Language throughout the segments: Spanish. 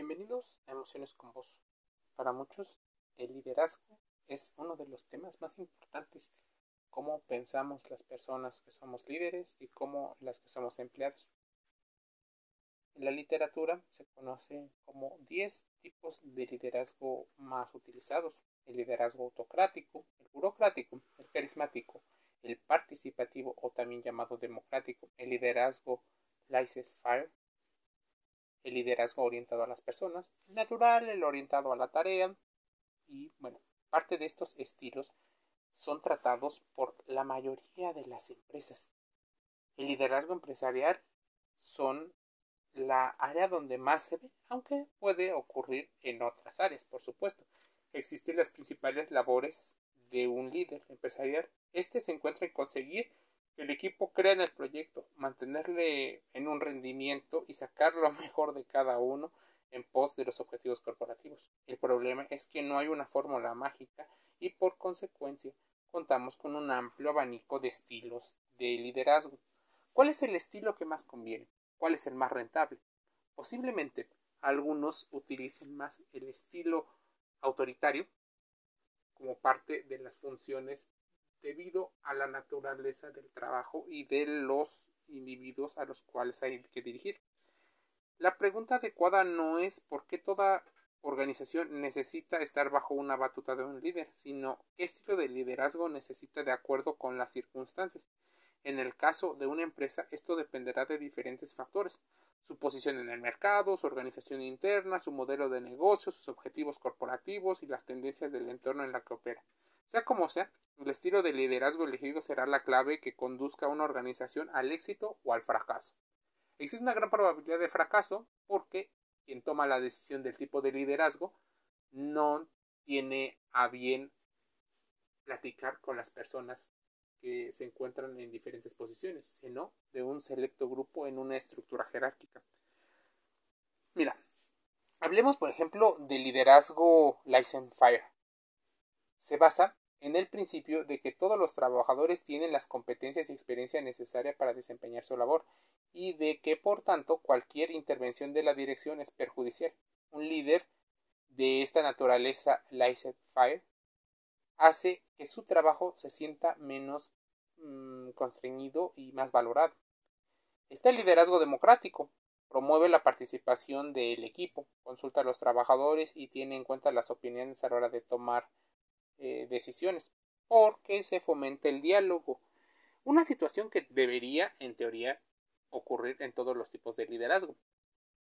Bienvenidos a Emociones con Vos. Para muchos, el liderazgo es uno de los temas más importantes. Cómo pensamos las personas que somos líderes y cómo las que somos empleados. En la literatura se conoce como 10 tipos de liderazgo más utilizados. El liderazgo autocrático, el burocrático, el carismático, el participativo o también llamado democrático, el liderazgo laissez-faire, el liderazgo orientado a las personas, natural, el orientado a la tarea y bueno, parte de estos estilos son tratados por la mayoría de las empresas. El liderazgo empresarial son la área donde más se ve, aunque puede ocurrir en otras áreas, por supuesto. Existen las principales labores de un líder empresarial. Este se encuentra en conseguir que el equipo crea en el proyecto, mantenerle en un rendimiento y sacar lo mejor de cada uno en pos de los objetivos corporativos. El problema es que no hay una fórmula mágica y por consecuencia contamos con un amplio abanico de estilos de liderazgo. ¿Cuál es el estilo que más conviene? ¿Cuál es el más rentable? Posiblemente algunos utilicen más el estilo autoritario como parte de las funciones debido a la naturaleza del trabajo y de los individuos a los cuales hay que dirigir. La pregunta adecuada no es por qué toda organización necesita estar bajo una batuta de un líder, sino qué estilo de liderazgo necesita de acuerdo con las circunstancias. En el caso de una empresa, esto dependerá de diferentes factores, su posición en el mercado, su organización interna, su modelo de negocio, sus objetivos corporativos y las tendencias del entorno en la que opera. Sea como sea, el estilo de liderazgo elegido será la clave que conduzca a una organización al éxito o al fracaso. Existe una gran probabilidad de fracaso porque quien toma la decisión del tipo de liderazgo no tiene a bien platicar con las personas que se encuentran en diferentes posiciones, sino de un selecto grupo en una estructura jerárquica. Mira, hablemos por ejemplo del liderazgo License Fire. Se basa en el principio de que todos los trabajadores tienen las competencias y experiencia necesaria para desempeñar su labor y de que por tanto cualquier intervención de la dirección es perjudicial. Un líder de esta naturaleza License Fire hace que su trabajo se sienta menos mm, constreñido y más valorado. Está el liderazgo democrático. Promueve la participación del equipo, consulta a los trabajadores y tiene en cuenta las opiniones a la hora de tomar eh, decisiones, porque se fomenta el diálogo. Una situación que debería, en teoría, ocurrir en todos los tipos de liderazgo.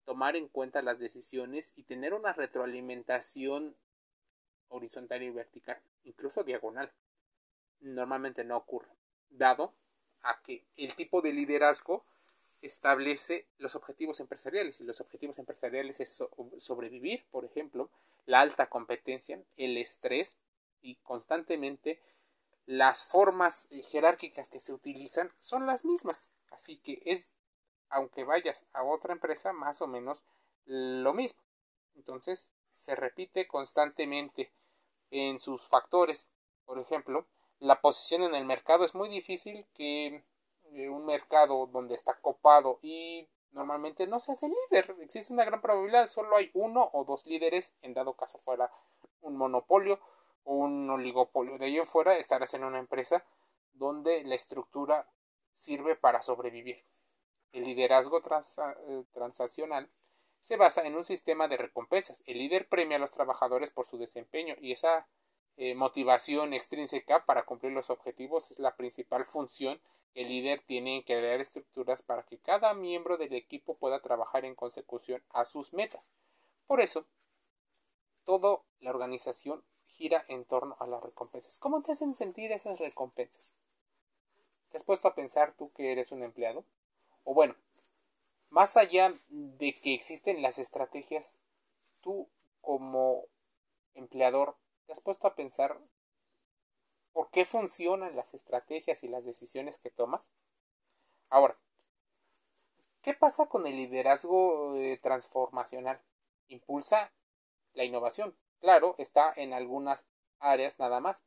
Tomar en cuenta las decisiones y tener una retroalimentación horizontal y vertical, incluso diagonal. Normalmente no ocurre, dado a que el tipo de liderazgo establece los objetivos empresariales y los objetivos empresariales es sobrevivir, por ejemplo, la alta competencia, el estrés y constantemente las formas jerárquicas que se utilizan son las mismas. Así que es, aunque vayas a otra empresa, más o menos lo mismo. Entonces, se repite constantemente en sus factores. Por ejemplo, la posición en el mercado es muy difícil que eh, un mercado donde está copado y normalmente no se hace líder. Existe una gran probabilidad, solo hay uno o dos líderes, en dado caso fuera un monopolio un oligopolio. De ahí en fuera estarás en una empresa donde la estructura sirve para sobrevivir. El liderazgo eh, transaccional se basa en un sistema de recompensas. El líder premia a los trabajadores por su desempeño y esa eh, motivación extrínseca para cumplir los objetivos es la principal función que el líder tiene en crear estructuras para que cada miembro del equipo pueda trabajar en consecución a sus metas. Por eso, toda la organización gira en torno a las recompensas. ¿Cómo te hacen sentir esas recompensas? ¿Te has puesto a pensar tú que eres un empleado? O bueno, más allá de que existen las estrategias, tú como empleador, ¿te has puesto a pensar por qué funcionan las estrategias y las decisiones que tomas? Ahora, ¿qué pasa con el liderazgo eh, transformacional? Impulsa la innovación. Claro, está en algunas áreas nada más.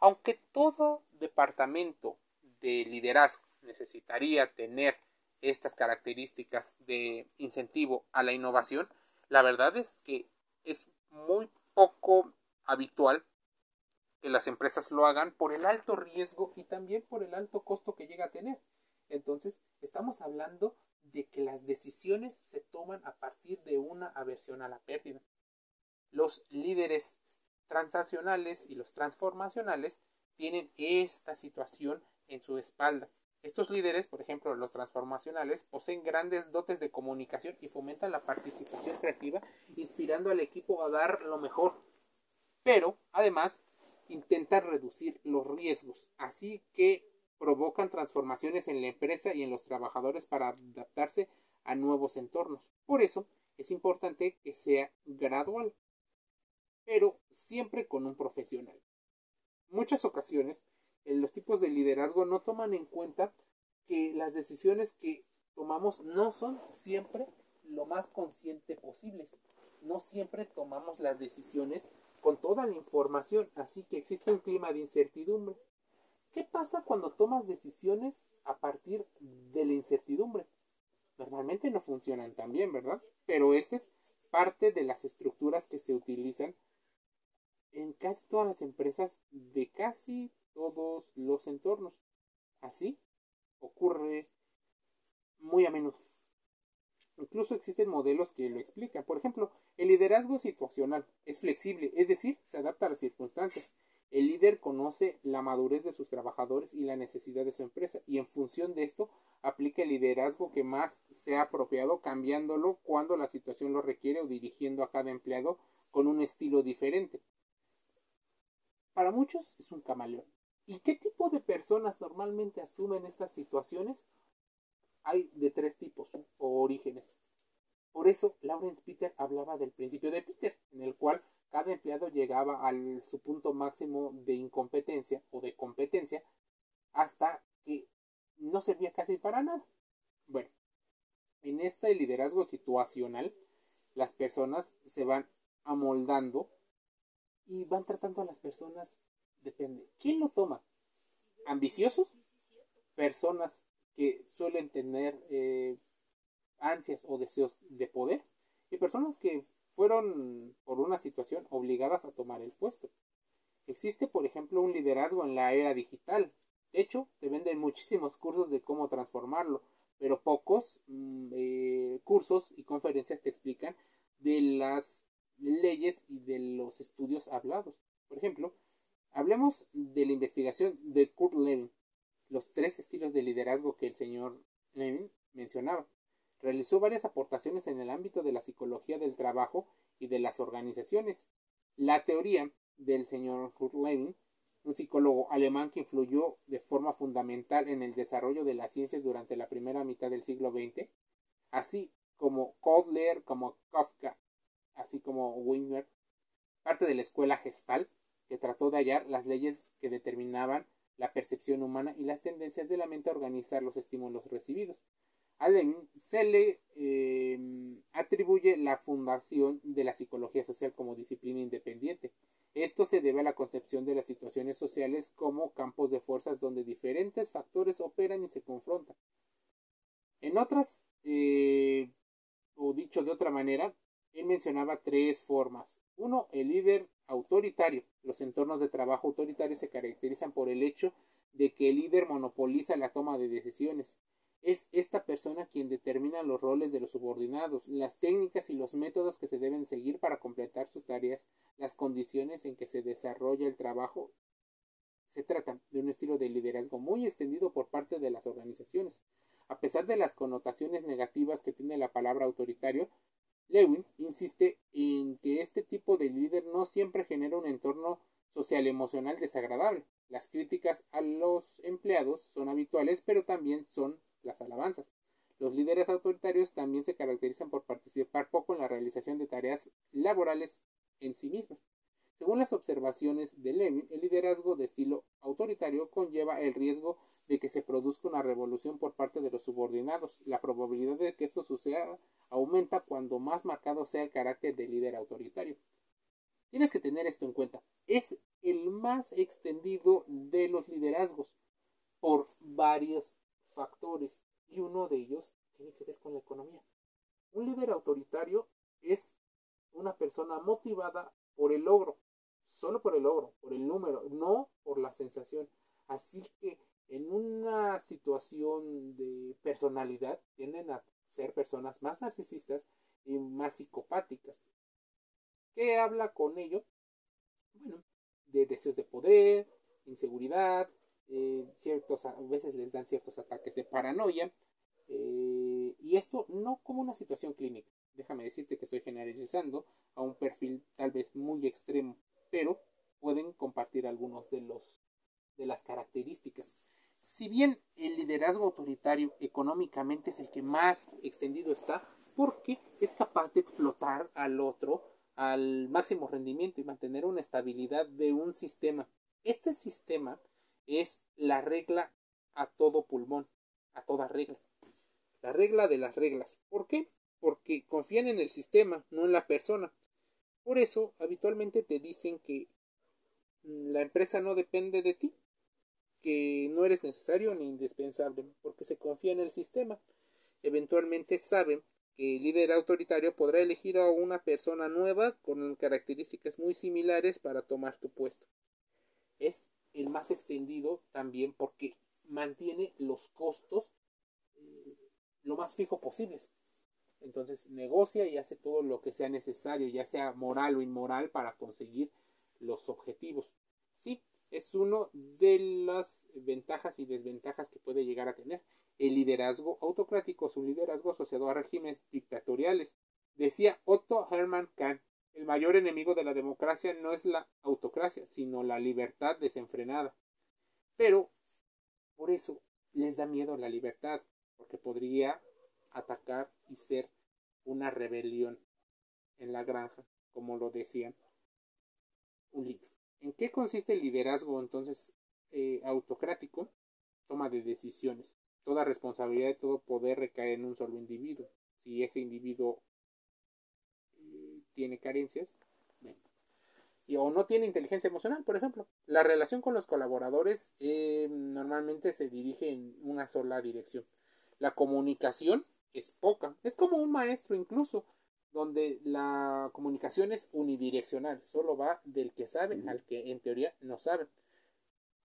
Aunque todo departamento de liderazgo necesitaría tener estas características de incentivo a la innovación, La verdad es que es muy poco habitual que las empresas lo hagan por el alto riesgo y también por el alto costo que llega a tener. Entonces, estamos hablando de que las decisiones se toman a partir de una aversión a la pérdida. Los líderes transaccionales y los transformacionales tienen esta situación en su espalda. Estos líderes, por ejemplo, los transformacionales, poseen grandes dotes de comunicación y fomentan la participación creativa, inspirando al equipo a dar lo mejor. Pero, además, intentan reducir los riesgos, así que provocan transformaciones en la empresa y en los trabajadores para adaptarse a nuevos entornos. Por eso, es importante que sea gradual, pero siempre con un profesional. Muchas ocasiones, los tipos de liderazgo no toman en cuenta que las decisiones que tomamos no son siempre lo más consciente posibles. No siempre tomamos las decisiones con toda la información, así que existe un clima de incertidumbre. ¿Qué pasa cuando tomas decisiones a partir de la incertidumbre? Normalmente no funcionan tan bien, ¿verdad? Pero esta es parte de las estructuras que se utilizan en casi todas las empresas de casi todos los entornos. Así ocurre muy a menudo. Incluso existen modelos que lo explican. Por ejemplo, el liderazgo situacional es flexible, es decir, se adapta a las circunstancias. El líder conoce la madurez de sus trabajadores y la necesidad de su empresa y en función de esto aplica el liderazgo que más sea apropiado cambiándolo cuando la situación lo requiere o dirigiendo a cada empleado con un estilo diferente. Para muchos es un camaleón. ¿Y qué tipo de personas normalmente asumen estas situaciones? Hay de tres tipos o orígenes. Por eso Lawrence Peter hablaba del principio de Peter, en el cual cada empleado llegaba a su punto máximo de incompetencia o de competencia hasta que no servía casi para nada. Bueno, en este liderazgo situacional, las personas se van amoldando y van tratando a las personas, depende. ¿Quién lo toma? ¿Ambiciosos? Personas que suelen tener eh, ansias o deseos de poder y personas que fueron por una situación obligadas a tomar el puesto. Existe, por ejemplo, un liderazgo en la era digital. De hecho, te venden muchísimos cursos de cómo transformarlo, pero pocos mm, eh, cursos y conferencias te explican de las leyes y de los estudios hablados. Por ejemplo, hablemos de la investigación de Kurt Lewin, los tres estilos de liderazgo que el señor Lewin mencionaba. Realizó varias aportaciones en el ámbito de la psicología del trabajo y de las organizaciones. La teoría del señor Kurt Lewin, un psicólogo alemán que influyó de forma fundamental en el desarrollo de las ciencias durante la primera mitad del siglo XX, así como Kodler, como Kafka, así como Wigner, parte de la escuela gestal, que trató de hallar las leyes que determinaban la percepción humana y las tendencias de la mente a organizar los estímulos recibidos. Allen se le em, atribuye la fundación de la psicología social como disciplina independiente. Esto se debe a la concepción de las situaciones sociales como campos de fuerzas donde diferentes factores operan y se confrontan. En otras, eh, o dicho de otra manera, él mencionaba tres formas. Uno, el líder autoritario. Los entornos de trabajo autoritarios se caracterizan por el hecho de que el líder monopoliza la toma de decisiones. Es esta persona quien determina los roles de los subordinados, las técnicas y los métodos que se deben seguir para completar sus tareas, las condiciones en que se desarrolla el trabajo. Se trata de un estilo de liderazgo muy extendido por parte de las organizaciones. A pesar de las connotaciones negativas que tiene la palabra autoritario, Lewin insiste en que este tipo de líder no siempre genera un entorno social emocional desagradable. Las críticas a los empleados son habituales, pero también son las alabanzas. Los líderes autoritarios también se caracterizan por participar poco en la realización de tareas laborales en sí mismas. Según las observaciones de Levin, el liderazgo de estilo autoritario conlleva el riesgo de que se produzca una revolución por parte de los subordinados. La probabilidad de que esto suceda aumenta cuando más marcado sea el carácter del líder autoritario. Tienes que tener esto en cuenta. Es el más extendido de los liderazgos por varios factores y uno de ellos tiene que ver con la economía. Un líder autoritario es persona motivada por el logro, solo por el logro, por el número, no por la sensación. Así que en una situación de personalidad tienden a ser personas más narcisistas y más psicopáticas. ¿Qué habla con ello? Bueno, de deseos de poder, inseguridad, eh, ciertos, a veces les dan ciertos ataques de paranoia, eh, y esto no como una situación clínica. Déjame decirte que estoy generalizando a un perfil tal vez muy extremo, pero pueden compartir algunos de los de las características. Si bien el liderazgo autoritario económicamente es el que más extendido está, porque es capaz de explotar al otro al máximo rendimiento y mantener una estabilidad de un sistema. Este sistema es la regla a todo pulmón, a toda regla. La regla de las reglas. ¿Por qué? Porque confían en el sistema, no en la persona. Por eso, habitualmente te dicen que la empresa no depende de ti, que no eres necesario ni indispensable, porque se confía en el sistema. Eventualmente saben que el líder autoritario podrá elegir a una persona nueva con características muy similares para tomar tu puesto. Es el más extendido también porque mantiene los costos eh, lo más fijo posibles. Entonces negocia y hace todo lo que sea necesario, ya sea moral o inmoral, para conseguir los objetivos. Es uno de las ventajas y desventajas que puede llegar a tener. El liderazgo autocrático es un liderazgo asociado a regímenes dictatoriales. Decía Otto Hermann Kahn, el mayor enemigo de la democracia no es la autocracia, sino la libertad desenfrenada. Pero, por eso, les da miedo la libertad, porque podría atacar y ser una rebelión en la granja, como lo decían un libro. ¿En qué consiste el liderazgo entonces eh, autocrático? Toma de decisiones. Toda responsabilidad y todo poder recae en un solo individuo. Si ese individuo eh, tiene carencias, y, o no tiene inteligencia emocional, por ejemplo. La relación con los colaboradores eh, normalmente se dirige en una sola dirección. La comunicación es poca. Es como un maestro incluso donde la comunicación es unidireccional, solo va del que sabe al que en teoría no sabe.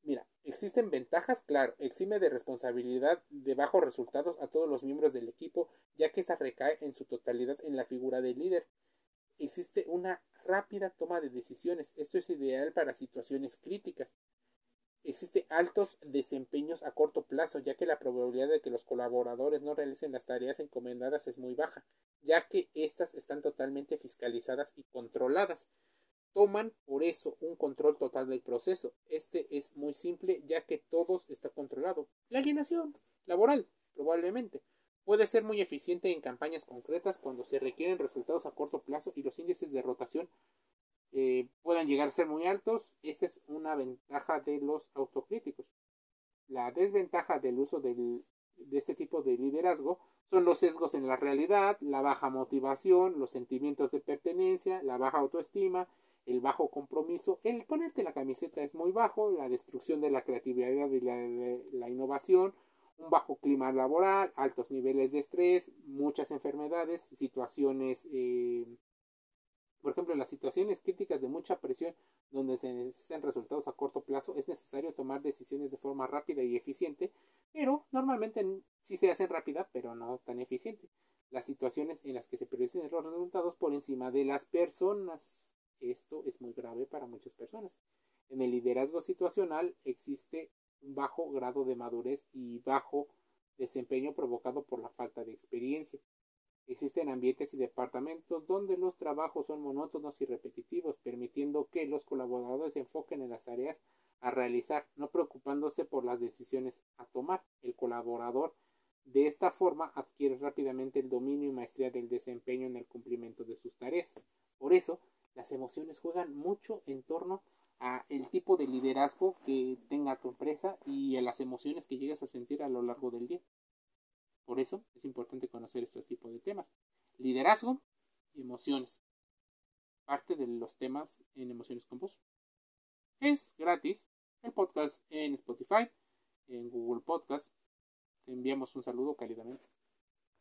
Mira, existen ventajas, claro, exime de responsabilidad de bajos resultados a todos los miembros del equipo, ya que esta recae en su totalidad en la figura del líder. Existe una rápida toma de decisiones, esto es ideal para situaciones críticas. Existe altos desempeños a corto plazo, ya que la probabilidad de que los colaboradores no realicen las tareas encomendadas es muy baja, ya que éstas están totalmente fiscalizadas y controladas. Toman por eso un control total del proceso. Este es muy simple, ya que todo está controlado. La alienación laboral, probablemente. Puede ser muy eficiente en campañas concretas cuando se requieren resultados a corto plazo y los índices de rotación eh, puedan llegar a ser muy altos, esta es una ventaja de los autocríticos. La desventaja del uso de este tipo de liderazgo son los sesgos en la realidad, la baja motivación, los sentimientos de pertenencia, la baja autoestima, el bajo compromiso, el ponerte la camiseta es muy bajo, la destrucción de la creatividad y la, innovación, un bajo clima laboral, altos niveles de estrés, muchas enfermedades, situaciones eh, por ejemplo, en las situaciones críticas de mucha presión donde se necesitan resultados a corto plazo, es necesario tomar decisiones de forma rápida y eficiente, pero normalmente sí se hacen rápida, pero no tan eficiente. Las situaciones en las que se priorizan los resultados por encima de las personas. Esto es muy grave para muchas personas. En el liderazgo situacional existe un bajo grado de madurez y bajo desempeño provocado por la falta de experiencia. Existen ambientes y departamentos donde los trabajos son monótonos y repetitivos, permitiendo que los colaboradores se enfoquen en las tareas a realizar, no preocupándose por las decisiones a tomar. El colaborador de esta forma adquiere rápidamente el dominio y maestría del desempeño en el cumplimiento de sus tareas. Por eso, las emociones juegan mucho en torno a el tipo de liderazgo que tenga tu empresa y a las emociones que llegas a sentir a lo largo del día. Por eso es importante conocer estos tipos de temas. Liderazgo y emociones. Parte de los temas en Emociones con. Es gratis el podcast en Spotify, en Google Podcast. Te enviamos un saludo cálidamente.